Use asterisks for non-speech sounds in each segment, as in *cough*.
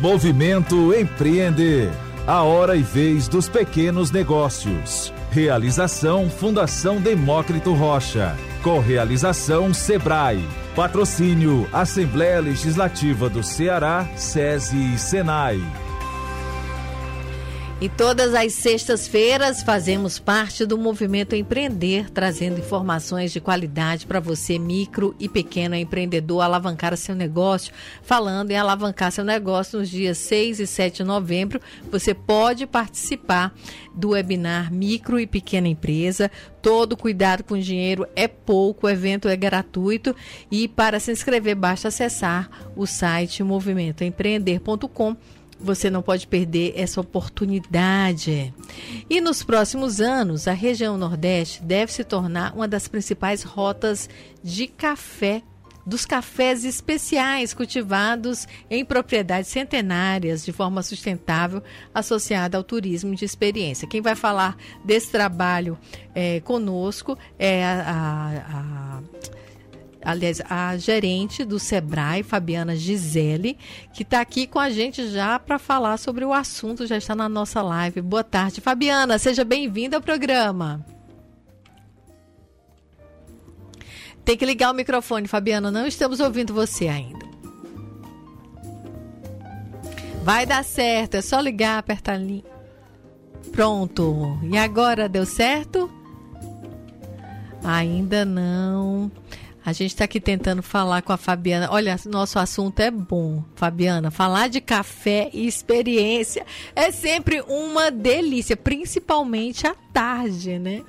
Movimento Empreender. A hora e vez dos pequenos negócios. Realização Fundação Demócrito Rocha. Correalização Sebrae. Patrocínio Assembleia Legislativa do Ceará, SESI e Senai. E todas as sextas-feiras fazemos parte do movimento Empreender, trazendo informações de qualidade para você, micro e pequeno empreendedor, alavancar seu negócio. Falando em alavancar seu negócio, nos dias 6 e 7 de novembro, você pode participar do webinar Micro e Pequena Empresa. Todo cuidado com dinheiro é pouco, o evento é gratuito e para se inscrever basta acessar o site movimentoempreender.com você não pode perder essa oportunidade. E nos próximos anos, a região Nordeste deve se tornar uma das principais rotas de café dos cafés especiais cultivados em propriedades centenárias de forma sustentável, associada ao turismo de experiência. Quem vai falar desse trabalho é, conosco é a, a, a aliás, a gerente do Sebrae, Fabiana Gisele, que está aqui com a gente já para falar sobre o assunto, já está na nossa live. Boa tarde, Fabiana, seja bem-vinda ao programa. Tem que ligar o microfone, Fabiana, não estamos ouvindo você ainda. Vai dar certo, é só ligar, apertar ali. Pronto. E agora deu certo? Ainda não. A gente está aqui tentando falar com a Fabiana. Olha, nosso assunto é bom, Fabiana. Falar de café e experiência é sempre uma delícia, principalmente à tarde, né?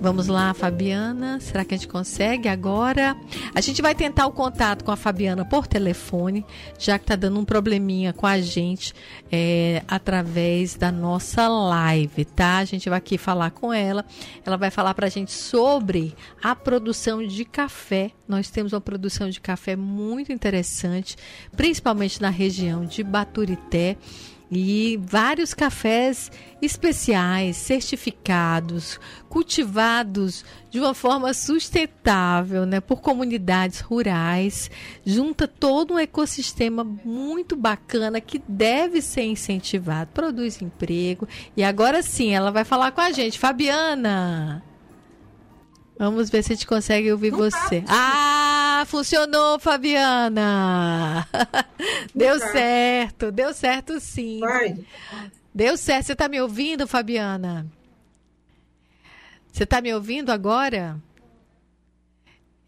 Vamos lá, Fabiana. Será que a gente consegue agora? A gente vai tentar o contato com a Fabiana por telefone, já que está dando um probleminha com a gente é, através da nossa live, tá? A gente vai aqui falar com ela. Ela vai falar para a gente sobre a produção de café. Nós temos uma produção de café muito interessante, principalmente na região de Baturité e vários cafés especiais, certificados, cultivados de uma forma sustentável, né, por comunidades rurais, junta todo um ecossistema muito bacana que deve ser incentivado, produz emprego. E agora sim, ela vai falar com a gente, Fabiana. Vamos ver se a gente consegue ouvir Não você. Tá. Ah, funcionou, Fabiana! *laughs* Deu tá. certo, deu certo sim. Vai. Deu certo. Você está me ouvindo, Fabiana? Você está me ouvindo agora?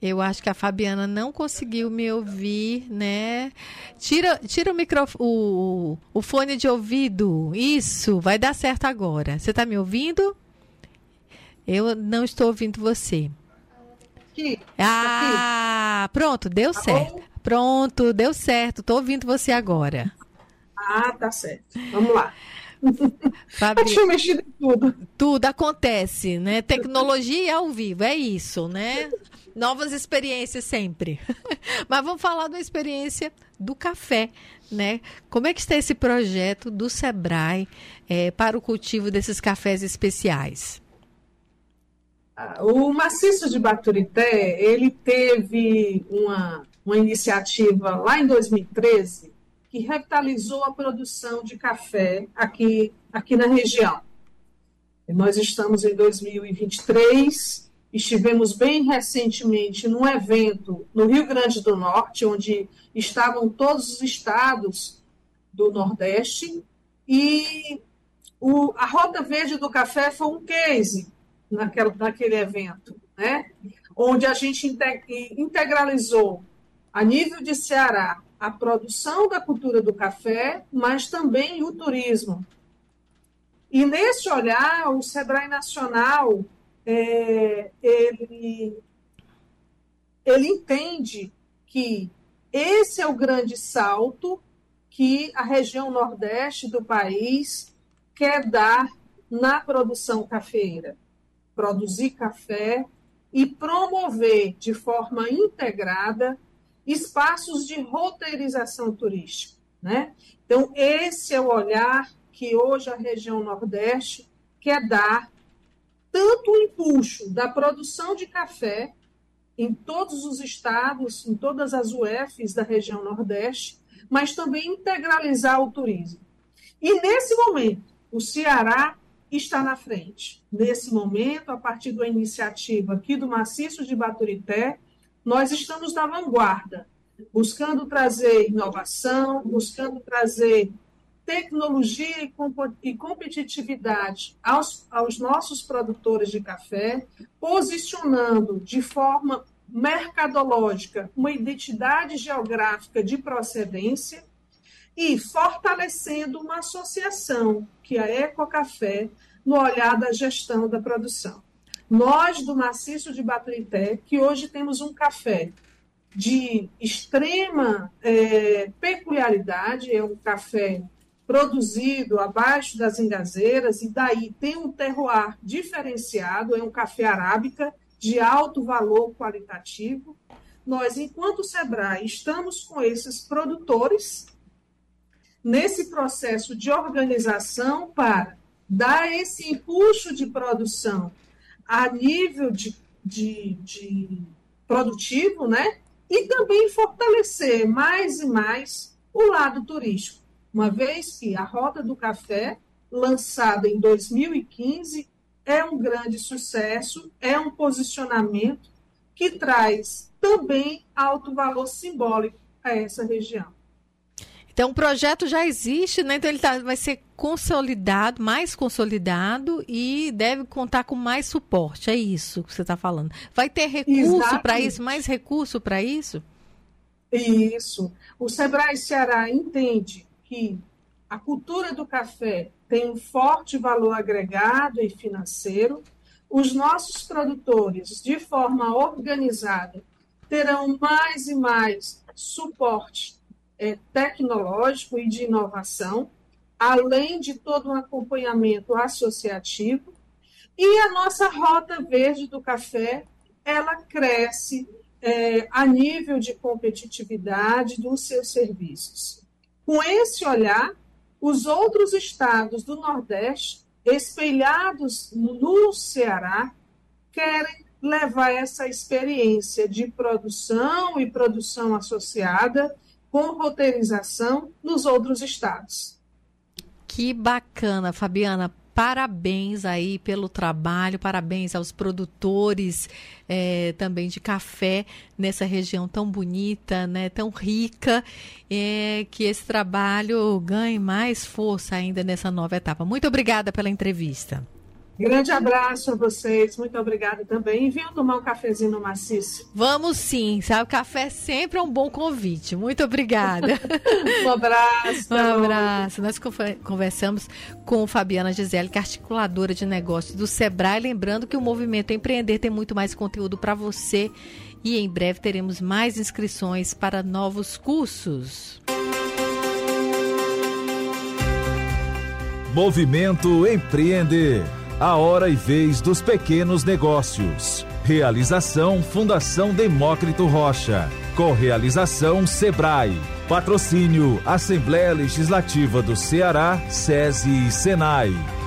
Eu acho que a Fabiana não conseguiu me ouvir, né? Tira, tira o microfone, o, o fone de ouvido. Isso, vai dar certo agora. Você está me ouvindo? Eu não estou ouvindo você. Aqui. Ah, aqui. pronto, deu tá certo. Bom? Pronto, deu certo. Estou ouvindo você agora. Ah, tá certo. Vamos lá. *laughs* Fabri... Deixa eu mexer em tudo. Tudo acontece, né? Tecnologia ao vivo, é isso, né? Novas experiências sempre. *laughs* Mas vamos falar da experiência do café, né? Como é que está esse projeto do Sebrae é, para o cultivo desses cafés especiais? O maciço de Baturité, ele teve uma, uma iniciativa lá em 2013 que revitalizou a produção de café aqui, aqui na região. Nós estamos em 2023, estivemos bem recentemente num evento no Rio Grande do Norte, onde estavam todos os estados do Nordeste, e o, a Roda Verde do Café foi um case naquele, naquele evento, né? onde a gente integralizou, a nível de Ceará, a produção da cultura do café, mas também o turismo. E nesse olhar, o Sebrae Nacional, é, ele, ele entende que esse é o grande salto que a região nordeste do país quer dar na produção cafeira produzir café e promover de forma integrada espaços de roteirização turística. Né? Então, esse é o olhar que hoje a região Nordeste quer dar tanto o impulso da produção de café, em todos os estados, em todas as UFs da região Nordeste, mas também integralizar o turismo. E nesse momento, o Ceará está na frente. Nesse momento, a partir da iniciativa aqui do Maciço de Baturité, nós estamos na vanguarda, buscando trazer inovação, buscando trazer tecnologia e competitividade aos, aos nossos produtores de café, posicionando de forma mercadológica uma identidade geográfica de procedência e fortalecendo uma associação, que é a Ecocafé, no olhar da gestão da produção. Nós, do Maciço de Baturité, que hoje temos um café de extrema é, peculiaridade, é um café produzido abaixo das engazeiras, e daí tem um terroir diferenciado, é um café arábica de alto valor qualitativo. Nós, enquanto Sebrae, estamos com esses produtores nesse processo de organização para dar esse impulso de produção a nível de, de, de produtivo, né? E também fortalecer mais e mais o lado turístico uma vez que a Rota do Café, lançada em 2015, é um grande sucesso, é um posicionamento que traz também alto valor simbólico a essa região. Então, o projeto já existe, né? Então, ele tá, vai ser consolidado, mais consolidado e deve contar com mais suporte. É isso que você está falando. Vai ter recurso para isso, mais recurso para isso? Isso. O Sebrae Ceará entende que a cultura do café tem um forte valor agregado e financeiro, os nossos produtores, de forma organizada, terão mais e mais suporte é, tecnológico e de inovação, além de todo um acompanhamento associativo. E a nossa rota verde do café, ela cresce é, a nível de competitividade dos seus serviços. Com esse olhar, os outros estados do Nordeste, espelhados no Ceará, querem levar essa experiência de produção e produção associada com roteirização nos outros estados. Que bacana, Fabiana parabéns aí pelo trabalho, parabéns aos produtores é, também de café nessa região tão bonita, né, tão rica, é, que esse trabalho ganhe mais força ainda nessa nova etapa. Muito obrigada pela entrevista. Grande abraço a vocês, muito obrigada também. E venham tomar um cafezinho no maciço. Vamos sim, sabe? O café sempre é um bom convite. Muito obrigada. *laughs* um abraço. um abraço. Nós conversamos com Fabiana Gisele, que é articuladora de negócios do Sebrae. Lembrando que o movimento Empreender tem muito mais conteúdo para você e em breve teremos mais inscrições para novos cursos. Movimento Empreender a hora e vez dos pequenos negócios. Realização Fundação Demócrito Rocha. Correalização Sebrae. Patrocínio Assembleia Legislativa do Ceará, SESI e Senai.